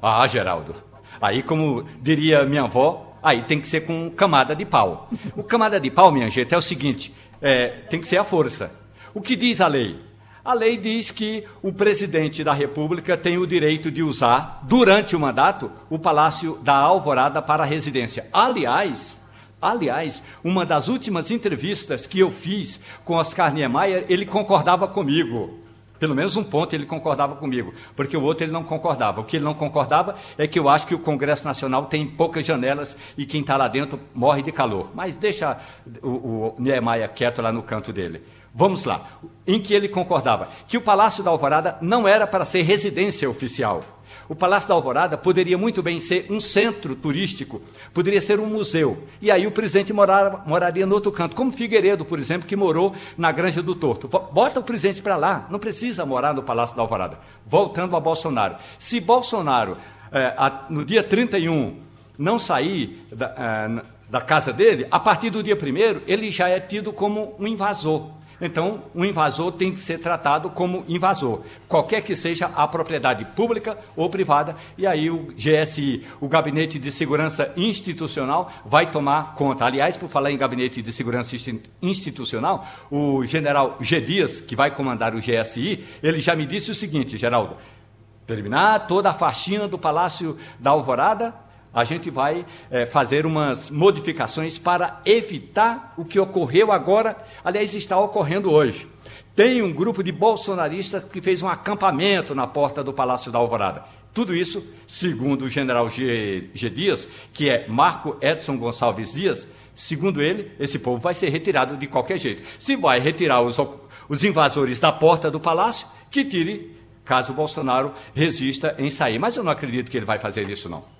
Ah, Geraldo. Aí, como diria minha avó, aí tem que ser com camada de pau. O camada de pau, minha gente, é o seguinte: é, tem que ser a força. O que diz a lei? A lei diz que o presidente da República tem o direito de usar, durante o mandato, o Palácio da Alvorada para residência. Aliás, aliás, uma das últimas entrevistas que eu fiz com Oscar Niemeyer, ele concordava comigo. Pelo menos um ponto ele concordava comigo, porque o outro ele não concordava. O que ele não concordava é que eu acho que o Congresso Nacional tem poucas janelas e quem está lá dentro morre de calor. Mas deixa o, o Niemeyer quieto lá no canto dele. Vamos lá. Em que ele concordava? Que o Palácio da Alvorada não era para ser residência oficial. O Palácio da Alvorada poderia muito bem ser um centro turístico, poderia ser um museu. E aí o presidente morar, moraria no outro canto, como Figueiredo, por exemplo, que morou na Granja do Torto. Bota o presidente para lá, não precisa morar no Palácio da Alvorada. Voltando a Bolsonaro. Se Bolsonaro, é, a, no dia 31, não sair da, é, da casa dele, a partir do dia 1 ele já é tido como um invasor. Então, um invasor tem que ser tratado como invasor, qualquer que seja a propriedade pública ou privada, e aí o GSI, o Gabinete de Segurança Institucional, vai tomar conta. Aliás, por falar em Gabinete de Segurança Institucional, o general G. Dias, que vai comandar o GSI, ele já me disse o seguinte, Geraldo, terminar toda a faxina do Palácio da Alvorada, a gente vai é, fazer umas modificações para evitar o que ocorreu agora, aliás, está ocorrendo hoje. Tem um grupo de bolsonaristas que fez um acampamento na porta do Palácio da Alvorada. Tudo isso, segundo o general G, G. Dias, que é Marco Edson Gonçalves Dias, segundo ele, esse povo vai ser retirado de qualquer jeito. Se vai retirar os, os invasores da porta do palácio, que tire, caso Bolsonaro resista em sair. Mas eu não acredito que ele vai fazer isso, não.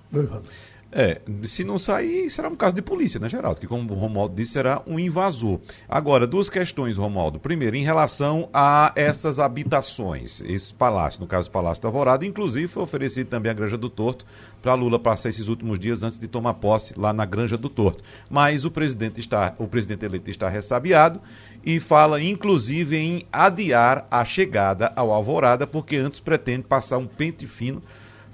É, se não sair, será um caso de polícia, né, Geraldo? Que, como o Romualdo disse, será um invasor. Agora, duas questões, Romualdo. Primeiro, em relação a essas habitações, esse palácio, no caso, o Palácio da Alvorada, inclusive foi oferecido também a Granja do Torto para Lula passar esses últimos dias antes de tomar posse lá na Granja do Torto. Mas o presidente está, o presidente eleito está ressabiado e fala, inclusive, em adiar a chegada ao Alvorada, porque antes pretende passar um pente fino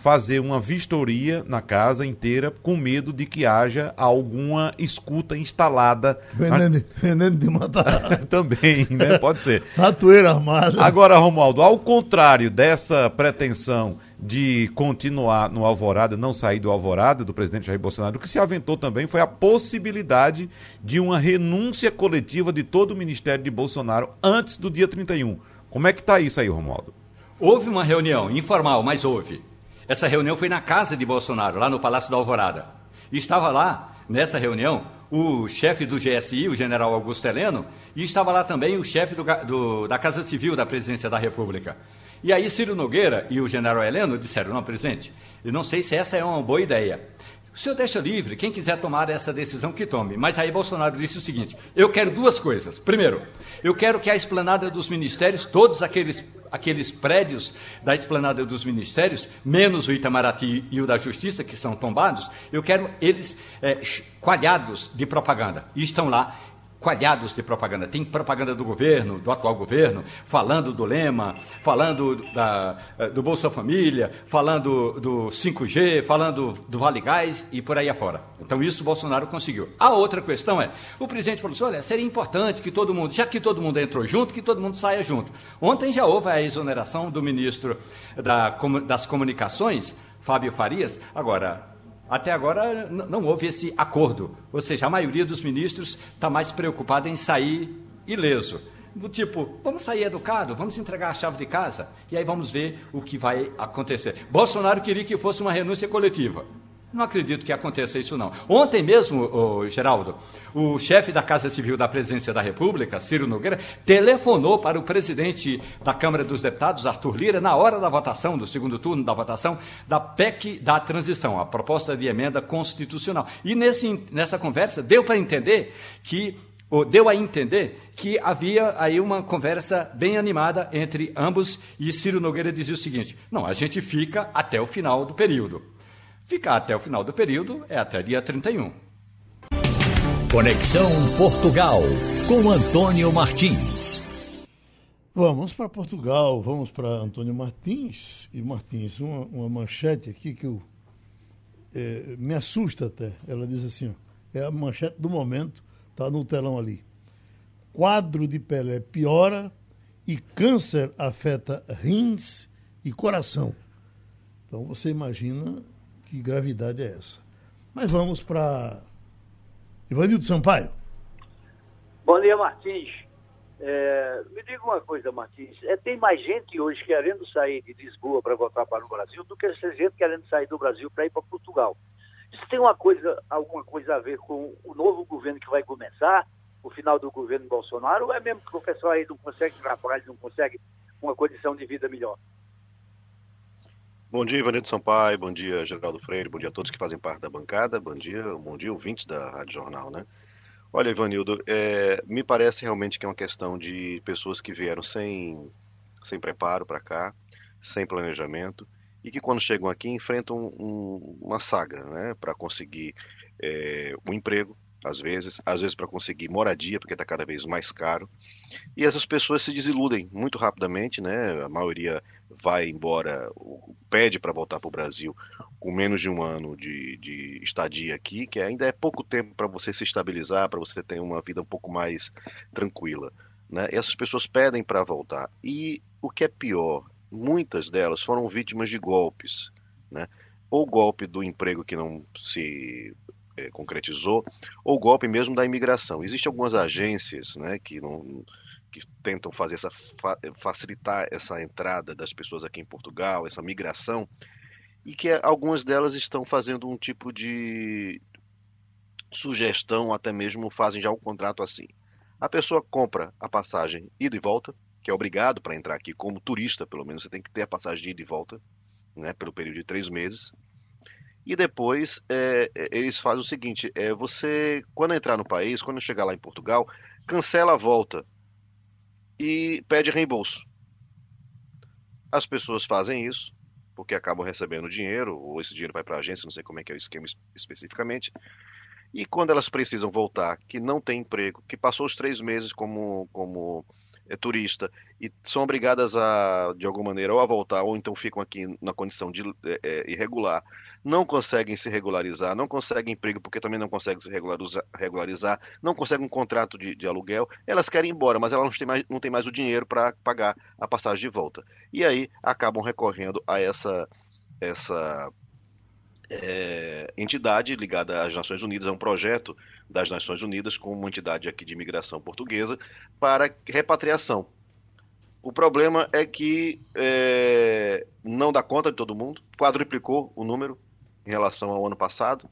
fazer uma vistoria na casa inteira com medo de que haja alguma escuta instalada. Veneno, veneno de matar. Também, né? Pode ser. Ratoeira armada. Agora, Romualdo, ao contrário dessa pretensão de continuar no Alvorada, não sair do Alvorada, do presidente Jair Bolsonaro, o que se aventou também foi a possibilidade de uma renúncia coletiva de todo o ministério de Bolsonaro antes do dia 31. Como é que está isso aí, Romualdo? Houve uma reunião informal, mas houve essa reunião foi na casa de Bolsonaro, lá no Palácio da Alvorada. E estava lá, nessa reunião, o chefe do GSI, o general Augusto Heleno, e estava lá também o chefe do, do, da Casa Civil da Presidência da República. E aí Ciro Nogueira e o general Heleno disseram, não, presidente, eu não sei se essa é uma boa ideia. Senhor deixa livre, quem quiser tomar essa decisão que tome. Mas aí Bolsonaro disse o seguinte: eu quero duas coisas. Primeiro, eu quero que a esplanada dos ministérios, todos aqueles, aqueles prédios da esplanada dos ministérios, menos o Itamaraty e o da Justiça, que são tombados, eu quero eles é, coalhados de propaganda. E estão lá coalhados de propaganda. Tem propaganda do governo, do atual governo, falando do lema, falando da, do Bolsa Família, falando do 5G, falando do Vale Gás e por aí afora. Então isso Bolsonaro conseguiu. A outra questão é, o presidente falou assim, olha, seria importante que todo mundo, já que todo mundo entrou junto, que todo mundo saia junto. Ontem já houve a exoneração do ministro da, das Comunicações, Fábio Farias. Agora, até agora não houve esse acordo. Ou seja, a maioria dos ministros está mais preocupada em sair ileso. Do tipo, vamos sair educado, vamos entregar a chave de casa e aí vamos ver o que vai acontecer. Bolsonaro queria que fosse uma renúncia coletiva. Não acredito que aconteça isso, não. Ontem mesmo, oh, Geraldo, o chefe da Casa Civil da Presidência da República, Ciro Nogueira, telefonou para o presidente da Câmara dos Deputados, Arthur Lira, na hora da votação, do segundo turno da votação, da PEC da transição, a proposta de emenda constitucional. E nesse, nessa conversa deu para entender que ou deu a entender que havia aí uma conversa bem animada entre ambos e Ciro Nogueira dizia o seguinte: não, a gente fica até o final do período. Ficar até o final do período é até dia 31. Conexão Portugal com Antônio Martins. Vamos para Portugal, vamos para Antônio Martins. E Martins, uma, uma manchete aqui que eu, é, me assusta até. Ela diz assim: ó, é a manchete do momento, está no telão ali. Quadro de Pelé piora e câncer afeta rins e coração. Então você imagina que gravidade é essa. Mas vamos para Ivanildo Sampaio. Bom dia, Martins. É, me diga uma coisa, Martins. É, tem mais gente hoje querendo sair de Lisboa para voltar para o Brasil do que essa gente querendo sair do Brasil para ir para Portugal. Isso tem uma coisa, alguma coisa a ver com o novo governo que vai começar, o final do governo Bolsonaro, ou é mesmo que o pessoal aí não consegue trabalhar, não consegue uma condição de vida melhor? Bom dia, Ivanildo Sampaio, bom dia, Geraldo Freire, bom dia a todos que fazem parte da bancada, bom dia, bom dia, ouvintes da Rádio Jornal, né? Olha, Ivanildo, é, me parece realmente que é uma questão de pessoas que vieram sem, sem preparo para cá, sem planejamento, e que quando chegam aqui enfrentam um, uma saga, né, para conseguir é, um emprego, às vezes, às vezes para conseguir moradia, porque está cada vez mais caro. E essas pessoas se desiludem muito rapidamente, né? A maioria vai embora, pede para voltar para o Brasil com menos de um ano de, de estadia aqui, que ainda é pouco tempo para você se estabilizar, para você ter uma vida um pouco mais tranquila. Né? E essas pessoas pedem para voltar. E o que é pior, muitas delas foram vítimas de golpes. Né? Ou golpe do emprego que não se é, concretizou, ou golpe mesmo da imigração. Existem algumas agências né, que não que tentam fazer essa facilitar essa entrada das pessoas aqui em Portugal, essa migração, e que algumas delas estão fazendo um tipo de sugestão, até mesmo fazem já um contrato assim. A pessoa compra a passagem ida e volta, que é obrigado para entrar aqui como turista, pelo menos você tem que ter a passagem de ida e volta, né, pelo período de três meses. E depois é, é eles fazem o seguinte: é, você, quando entrar no país, quando chegar lá em Portugal, cancela a volta e pede reembolso. As pessoas fazem isso porque acabam recebendo dinheiro, ou esse dinheiro vai para a agência, não sei como é que é o esquema especificamente. E quando elas precisam voltar, que não tem emprego, que passou os três meses como, como é, turista e são obrigadas a, de alguma maneira, ou a voltar, ou então ficam aqui na condição de é, é, irregular, não conseguem se regularizar, não conseguem emprego porque também não conseguem se regularizar, não conseguem um contrato de, de, aluguel, elas querem ir embora, mas elas não têm mais, não têm mais o dinheiro para pagar a passagem de volta. E aí acabam recorrendo a essa, essa é, entidade ligada às Nações Unidas, é um projeto das Nações Unidas com uma entidade aqui de imigração portuguesa para repatriação. O problema é que é, não dá conta de todo mundo, quadruplicou o número em relação ao ano passado,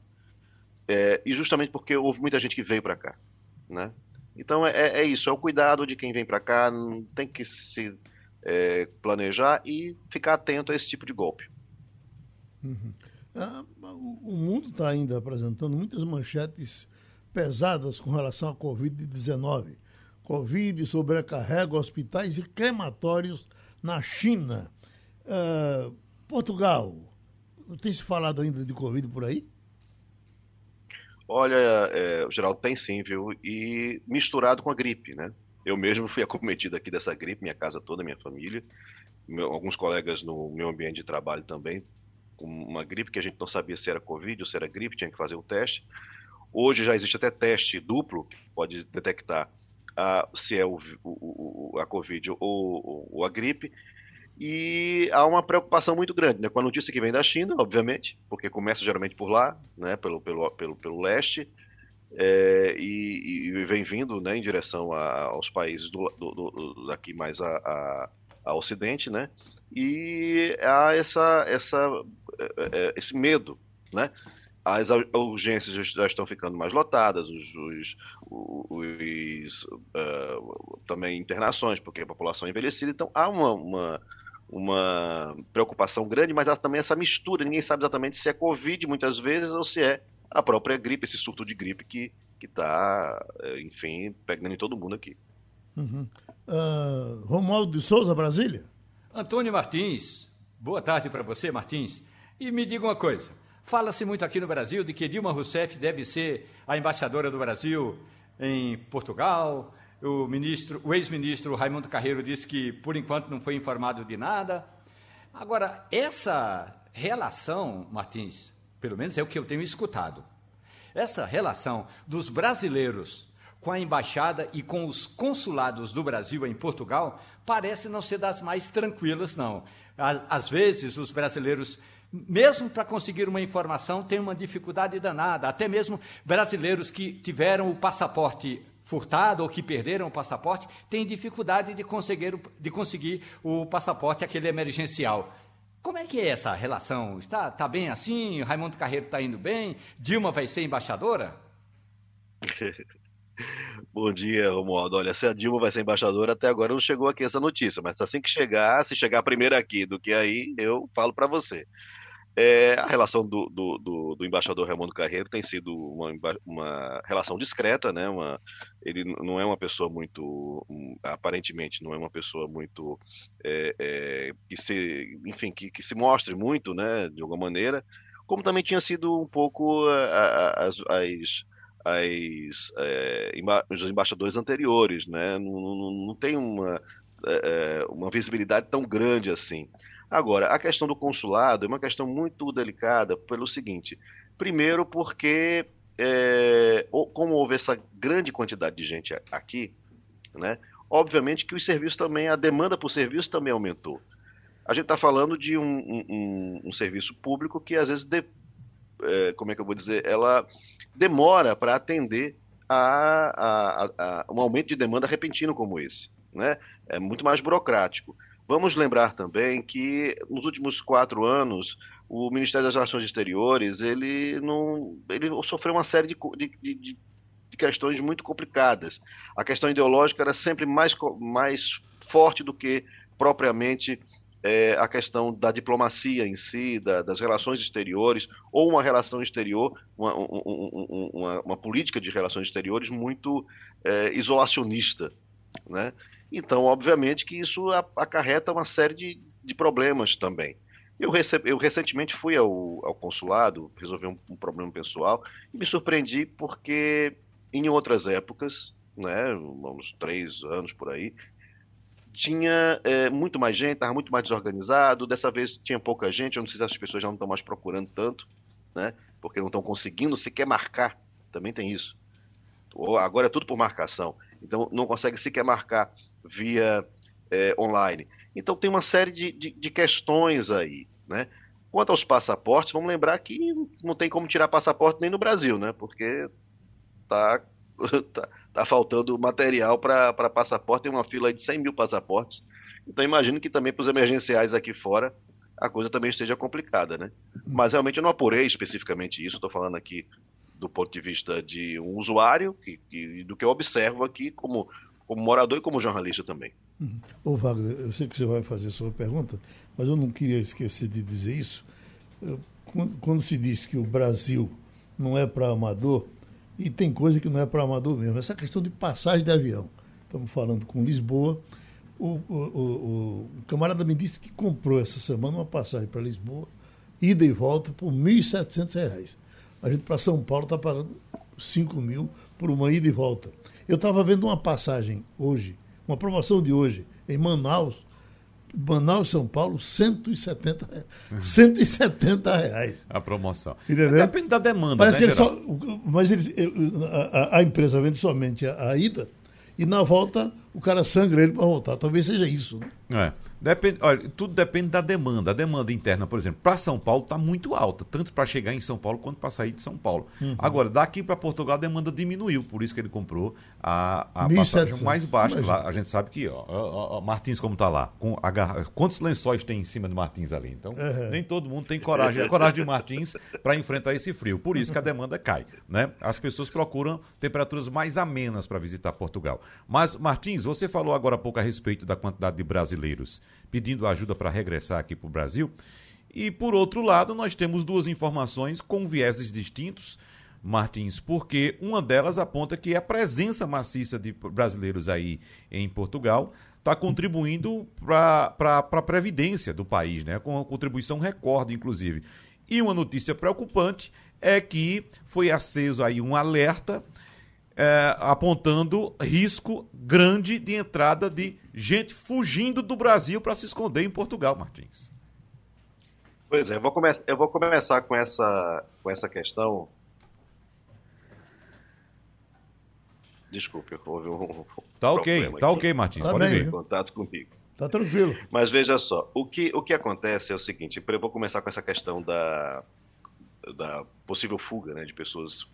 é, e justamente porque houve muita gente que veio para cá, né? Então é, é, isso, é o cuidado de quem vem para cá, tem que se é, planejar e ficar atento a esse tipo de golpe. Uhum. Ah, o mundo está ainda apresentando muitas manchetes pesadas com relação à Covid-19. Covid sobrecarrega hospitais e crematórios na China. Uh, Portugal, tem se falado ainda de Covid por aí? Olha, é, Geraldo tem sim, viu? E misturado com a gripe, né? Eu mesmo fui acometido aqui dessa gripe, minha casa toda, minha família, meu, alguns colegas no meu ambiente de trabalho também, com uma gripe que a gente não sabia se era Covid ou se era gripe, tinha que fazer o teste. Hoje já existe até teste duplo que pode detectar a, se é o, o, a Covid ou, ou, a gripe. E há uma preocupação muito grande né, com a notícia que vem da China, obviamente, porque começa geralmente por lá, né, pelo, pelo, pelo, pelo leste, é, e, e, vem vindo né, em direção a, aos países do, do, do, daqui mais a, a, a, Ocidente, né? E há essa, essa, é, é, esse medo, né? As urgências já estão ficando mais lotadas, os, os, os uh, também internações, porque a população é envelhecida, então há uma, uma, uma, preocupação grande, mas há também essa mistura, ninguém sabe exatamente se é Covid muitas vezes ou se é a própria gripe, esse surto de gripe que está, eh, enfim, pegando em todo mundo aqui. Uhum. Uh, Romualdo de Souza, Brasília. Antônio Martins, boa tarde para você, Martins. E me diga uma coisa, Fala-se muito aqui no Brasil de que Dilma Rousseff deve ser a embaixadora do Brasil em Portugal. O ministro, o ex-ministro Raimundo Carreiro disse que por enquanto não foi informado de nada. Agora, essa relação, Martins, pelo menos é o que eu tenho escutado. Essa relação dos brasileiros com a embaixada e com os consulados do Brasil em Portugal parece não ser das mais tranquilas, não. Às vezes, os brasileiros mesmo para conseguir uma informação, tem uma dificuldade danada. Até mesmo brasileiros que tiveram o passaporte furtado ou que perderam o passaporte têm dificuldade de conseguir, de conseguir o passaporte, aquele emergencial. Como é que é essa relação? Está, está bem assim? Raimundo Carreiro está indo bem? Dilma vai ser embaixadora? Bom dia, Romualdo. Olha, se a Dilma vai ser embaixadora, até agora não chegou aqui essa notícia, mas assim que chegar, se chegar primeiro aqui do que aí, eu falo para você. É, a relação do, do, do, do, embaixador Raimundo Carreiro tem sido uma, uma relação discreta, né? Uma, ele não é uma pessoa muito, aparentemente, não é uma pessoa muito é, é, que se, enfim, que, que, se mostre muito, né? De alguma maneira, como também tinha sido um pouco as, as as, é, os embaixadores anteriores, né? Não, não, não tem uma, é, uma visibilidade tão grande assim. Agora, a questão do consulado é uma questão muito delicada pelo seguinte: primeiro, porque é, como houve essa grande quantidade de gente aqui, né, obviamente que os serviços também, a demanda por serviço também aumentou. A gente está falando de um, um, um, serviço público que às vezes, de, é, como é que eu vou dizer, ela demora para atender a, a, a, a, um aumento de demanda repentino como esse. Né? É muito mais burocrático. Vamos lembrar também que nos últimos quatro anos o Ministério das Relações Exteriores ele não ele sofreu uma série de, de, de, de questões muito complicadas. A questão ideológica era sempre mais, mais forte do que propriamente é, a questão da diplomacia em si, da, das relações exteriores, ou uma relação exterior, uma, um, uma, uma política de relações exteriores muito é, isolacionista. Né? Então, obviamente que isso acarreta uma série de, de problemas também. Eu, eu recentemente fui ao, ao consulado, resolvi um, um, problema pessoal, e me surpreendi porque em outras épocas, né, uns três anos por aí, tinha é, muito mais gente, estava muito mais desorganizado, dessa vez tinha pouca gente, eu não sei se as pessoas já não estão mais procurando tanto, né, porque não estão conseguindo sequer marcar, também tem isso. Agora é tudo por marcação, então não consegue sequer marcar via é, online. Então tem uma série de, de, de, questões aí, né? Quanto aos passaportes, vamos lembrar que não tem como tirar passaporte nem no Brasil, né? Porque tá, tá, tá faltando material para passaporte, tem uma fila de 100 mil passaportes. Então imagino que também para os emergenciais aqui fora a coisa também esteja complicada, né? Mas realmente eu não apurei especificamente isso, estou falando aqui do ponto de vista de um usuário, que, que, do que eu observo aqui como como morador e como jornalista também. Uhum. Ô Wagner, eu sei que você vai fazer a sua pergunta, mas eu não queria esquecer de dizer isso. Quando, quando se diz que o Brasil não é para amador, e tem coisa que não é para amador mesmo, essa questão de passagem de avião. Estamos falando com Lisboa. O, o, o, o camarada me disse que comprou essa semana uma passagem para Lisboa, ida e volta, por R$ 1.700. A gente para São Paulo está pagando 5 mil por uma ida e volta. Eu estava vendo uma passagem hoje, uma promoção de hoje, em Manaus, Manaus, São Paulo, 170, reais. 170 reais. A promoção. Entendeu? Depende da demanda, Parece né, que só, Mas ele, a, a, empresa vende somente a, a, ida e na volta o cara sangra ele para voltar. Talvez seja isso. Né? É. Depende, olha, tudo depende da demanda. A demanda interna, por exemplo, para São Paulo está muito alta, tanto para chegar em São Paulo quanto para sair de São Paulo. Uhum. Agora, daqui para Portugal a demanda diminuiu, por isso que ele comprou a, a passagem mais baixa. Lá, a gente sabe que, ó, ó, ó Martins como está lá, com a, quantos lençóis tem em cima de Martins ali? Então, uhum. nem todo mundo tem coragem, a coragem de Martins para enfrentar esse frio. Por isso que a demanda cai, né? As pessoas procuram temperaturas mais amenas para visitar Portugal. Mas Martins, você falou agora há pouco a respeito da quantidade de brasileiros pedindo ajuda para regressar aqui para o Brasil. E, por outro lado, nós temos duas informações com vieses distintos, Martins, porque uma delas aponta que a presença maciça de brasileiros aí em Portugal está contribuindo para a previdência do país, né? com uma contribuição recorde, inclusive. E uma notícia preocupante é que foi aceso aí um alerta é, apontando risco grande de entrada de gente fugindo do Brasil para se esconder em Portugal, Martins. Pois é, eu vou, come eu vou começar com essa, com essa questão. Desculpe, houve um. Tá ok, tá ok, Martins. Tá pode bem, contato comigo. Tá tranquilo. Mas veja só, o que, o que acontece é o seguinte: eu vou começar com essa questão da, da possível fuga né, de pessoas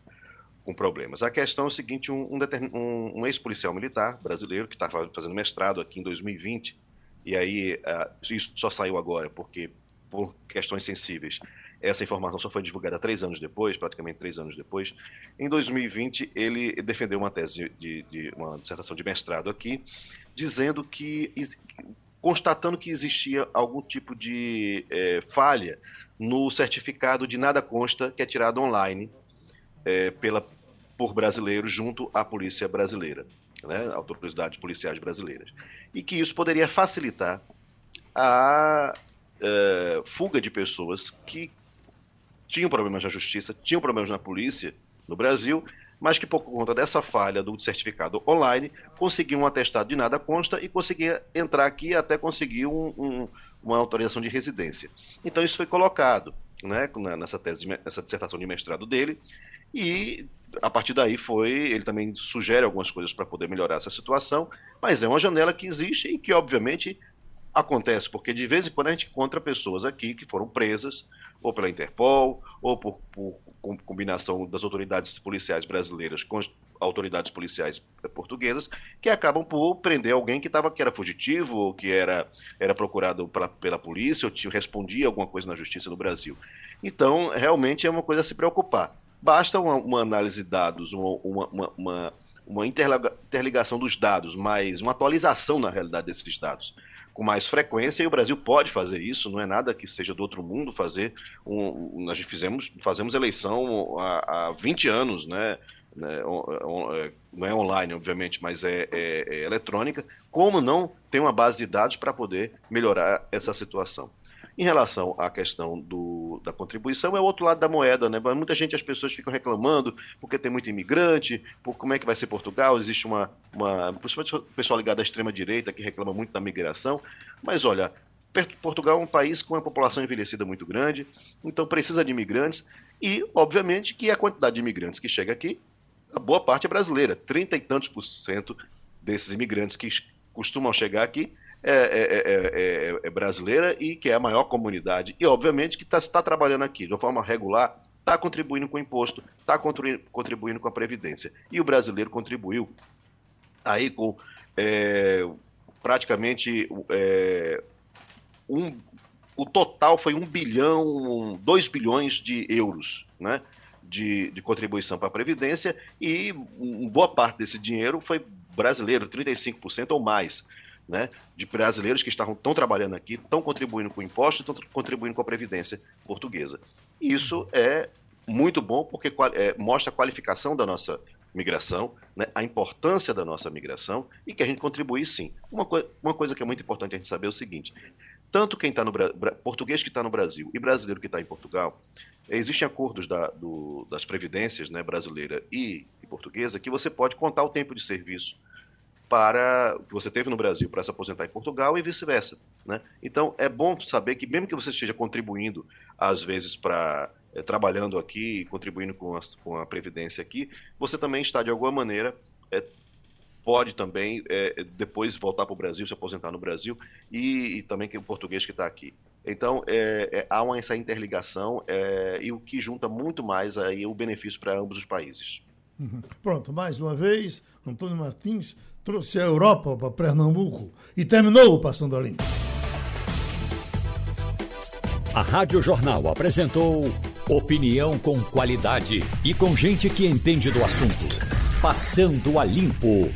com problemas. A questão é o seguinte: um, um, um ex-policial militar brasileiro que estava fazendo mestrado aqui em 2020, e aí uh, isso só saiu agora porque, por questões sensíveis, essa informação só foi divulgada três anos depois, praticamente três anos depois. Em 2020, ele defendeu uma tese de, de uma dissertação de mestrado aqui, dizendo que constatando que existia algum tipo de é, falha no certificado de nada consta que é tirado online é, pela por brasileiros junto à polícia brasileira, né, autoridades policiais brasileiras. E que isso poderia facilitar a uh, fuga de pessoas que tinham problemas na justiça, tinham problemas na polícia no Brasil, mas que por conta dessa falha do certificado online conseguiam um atestado de nada consta e conseguia entrar aqui até conseguir um, um, uma autorização de residência. Então isso foi colocado né, nessa tese, nessa dissertação de mestrado dele, e a partir daí foi, ele também sugere algumas coisas para poder melhorar essa situação, mas é uma janela que existe e que obviamente acontece, porque de vez em quando a gente encontra pessoas aqui que foram presas, ou pela Interpol, ou por, por combinação das autoridades policiais brasileiras com as autoridades policiais portuguesas, que acabam por prender alguém que, tava, que era fugitivo, ou que era, era procurado pela, pela polícia, ou te respondia alguma coisa na justiça no Brasil. Então, realmente é uma coisa a se preocupar. Basta uma, uma análise de dados, uma, uma, uma, uma interligação dos dados, mais uma atualização, na realidade, desses dados com mais frequência e o Brasil pode fazer isso, não é nada que seja do outro mundo fazer. Um, nós fizemos, fazemos eleição há, há 20 anos, né? né é, não é online, obviamente, mas é, é, é eletrônica. Como não tem uma base de dados para poder melhorar essa situação? Em relação à questão do, da contribuição, é o outro lado da moeda, né? Muita gente, as pessoas ficam reclamando porque tem muito imigrante, por como é que vai ser Portugal, existe uma, uma principalmente o pessoal ligado à extrema-direita que reclama muito da migração, mas olha, Portugal é um país com uma população envelhecida muito grande, então precisa de imigrantes e, obviamente, que a quantidade de imigrantes que chega aqui, a boa parte é brasileira, trinta e tantos por cento desses imigrantes que costumam chegar aqui é é, é, é, é, brasileira e que é a maior comunidade. E, obviamente, que está tá trabalhando aqui de uma forma regular, está contribuindo com o imposto, está contribuindo com a Previdência. E o brasileiro contribuiu aí com praticamente um, o total foi um bilhão, dois bilhões de euros, né? De, de, contribuição para a Previdência e boa parte desse dinheiro foi brasileiro, 35% ou mais né, de brasileiros que estavam, estão trabalhando aqui, estão contribuindo com impostos, estão contribuindo com a Previdência portuguesa. Isso é muito bom porque é, mostra a qualificação da nossa migração, né, a importância da nossa migração e que a gente contribui sim. Uma, co uma coisa que é muito importante a gente saber é o seguinte: tanto quem está no português que está no Brasil e brasileiro que está em Portugal, existem acordos da, do, das previdências né, brasileira e, e portuguesa que você pode contar o tempo de serviço para que você teve no Brasil para se aposentar em Portugal e vice-versa. Né? Então é bom saber que mesmo que você esteja contribuindo às vezes para é, trabalhando aqui, contribuindo com a, com a previdência aqui, você também está de alguma maneira é, pode também é, depois voltar para o Brasil, se aposentar no Brasil, e, e também que o português que está aqui. Então, há uma, essa interligação e o que junta muito mais aí o benefício para ambos os países. Uhum. Pronto, mais uma vez, Antônio Martins trouxe a Europa para Pernambuco e terminou o Passando a Limpo. A Rádio Jornal apresentou opinião com qualidade e com gente que entende do assunto. Passando a Limpo.